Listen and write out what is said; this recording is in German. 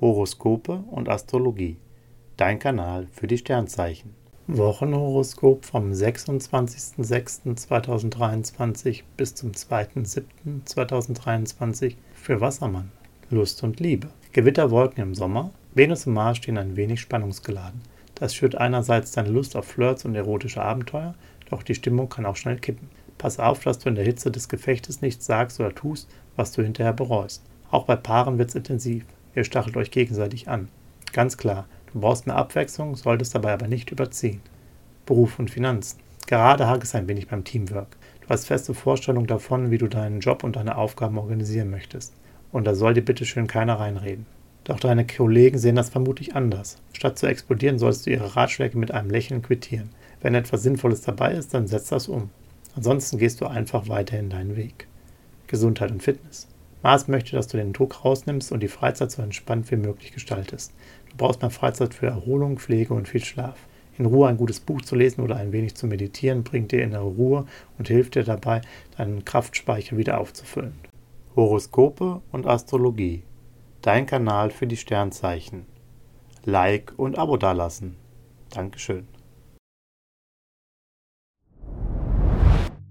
Horoskope und Astrologie. Dein Kanal für die Sternzeichen. Wochenhoroskop vom 26.06.2023 bis zum 2.07.2023 für Wassermann. Lust und Liebe. Gewitterwolken im Sommer. Venus und Mars stehen ein wenig spannungsgeladen. Das schürt einerseits deine Lust auf Flirts und erotische Abenteuer, doch die Stimmung kann auch schnell kippen. Pass auf, dass du in der Hitze des Gefechtes nichts sagst oder tust, was du hinterher bereust. Auch bei Paaren wird es intensiv. Ihr stachelt euch gegenseitig an. Ganz klar, du brauchst mehr Abwechslung, solltest dabei aber nicht überziehen. Beruf und Finanzen. Gerade hakt es ein wenig beim Teamwork. Du hast feste Vorstellungen davon, wie du deinen Job und deine Aufgaben organisieren möchtest. Und da soll dir bitteschön keiner reinreden. Doch deine Kollegen sehen das vermutlich anders. Statt zu explodieren, sollst du ihre Ratschläge mit einem Lächeln quittieren. Wenn etwas Sinnvolles dabei ist, dann setz das um. Ansonsten gehst du einfach weiterhin deinen Weg. Gesundheit und Fitness. Mars möchte, dass du den Druck rausnimmst und die Freizeit so entspannt wie möglich gestaltest. Du brauchst mehr Freizeit für Erholung, Pflege und viel Schlaf. In Ruhe ein gutes Buch zu lesen oder ein wenig zu meditieren bringt dir innere Ruhe und hilft dir dabei, deinen Kraftspeicher wieder aufzufüllen. Horoskope und Astrologie. Dein Kanal für die Sternzeichen. Like und Abo dalassen. Dankeschön.